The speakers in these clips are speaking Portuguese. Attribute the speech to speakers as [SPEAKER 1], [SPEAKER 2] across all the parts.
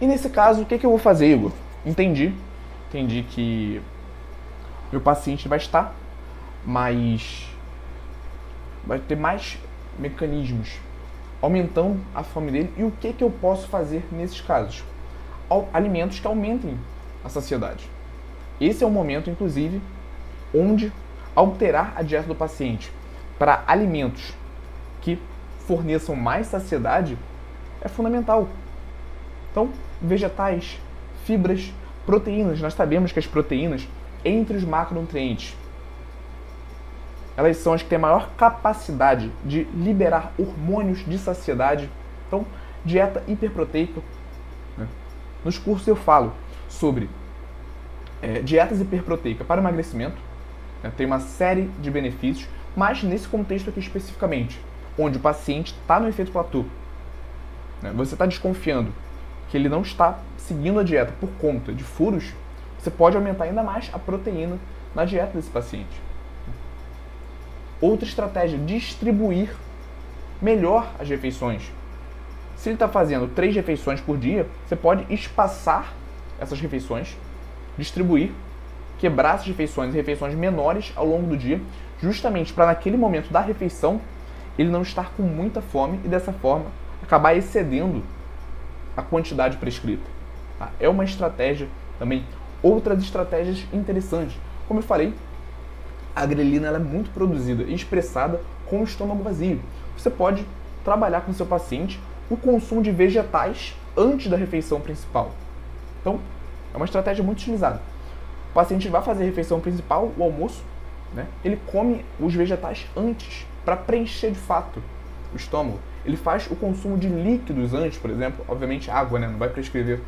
[SPEAKER 1] E nesse caso, o que, que eu vou fazer, Igor? Entendi. Entendi que meu paciente vai estar mais. vai ter mais mecanismos aumentando a fome dele. E o que, que eu posso fazer nesses casos? Alimentos que aumentem a saciedade. Esse é o momento, inclusive, onde alterar a dieta do paciente para alimentos que forneçam mais saciedade é fundamental. Então, vegetais, fibras, proteínas. Nós sabemos que as proteínas, entre os macronutrientes, elas são as que têm maior capacidade de liberar hormônios de saciedade. Então, dieta hiperproteica. Né? Nos cursos eu falo sobre é, dietas hiperproteicas para emagrecimento. Né? Tem uma série de benefícios, mas nesse contexto aqui especificamente, onde o paciente está no efeito platô, né? você está desconfiando que ele não está seguindo a dieta por conta de furos, você pode aumentar ainda mais a proteína na dieta desse paciente. Outra estratégia, distribuir melhor as refeições. Se ele está fazendo três refeições por dia, você pode espaçar essas refeições, distribuir, quebrar essas refeições refeições menores ao longo do dia, justamente para naquele momento da refeição ele não estar com muita fome e dessa forma acabar excedendo a quantidade prescrita. Tá? É uma estratégia também. Outras estratégias interessantes. Como eu falei, a grelina é muito produzida e expressada com o estômago vazio. Você pode trabalhar com seu paciente o consumo de vegetais antes da refeição principal. Então, é uma estratégia muito utilizada. O paciente vai fazer a refeição principal, o almoço, né? ele come os vegetais antes, para preencher de fato o estômago ele faz o consumo de líquidos antes, por exemplo, obviamente água, né? Não vai prescrever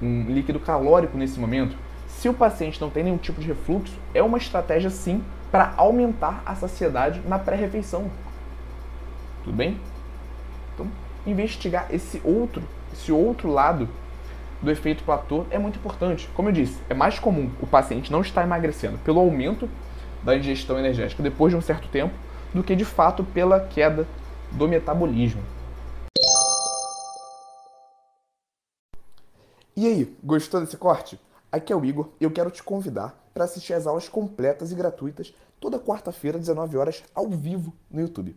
[SPEAKER 1] um líquido calórico nesse momento. Se o paciente não tem nenhum tipo de refluxo, é uma estratégia sim para aumentar a saciedade na pré-refeição. Tudo bem? Então, investigar esse outro, esse outro lado do efeito platô é muito importante. Como eu disse, é mais comum o paciente não estar emagrecendo pelo aumento da ingestão energética depois de um certo tempo do que de fato pela queda do metabolismo. E aí, gostou desse corte? Aqui é o Igor e eu quero te convidar para assistir às aulas completas e gratuitas toda quarta-feira, 19 horas, ao vivo no YouTube.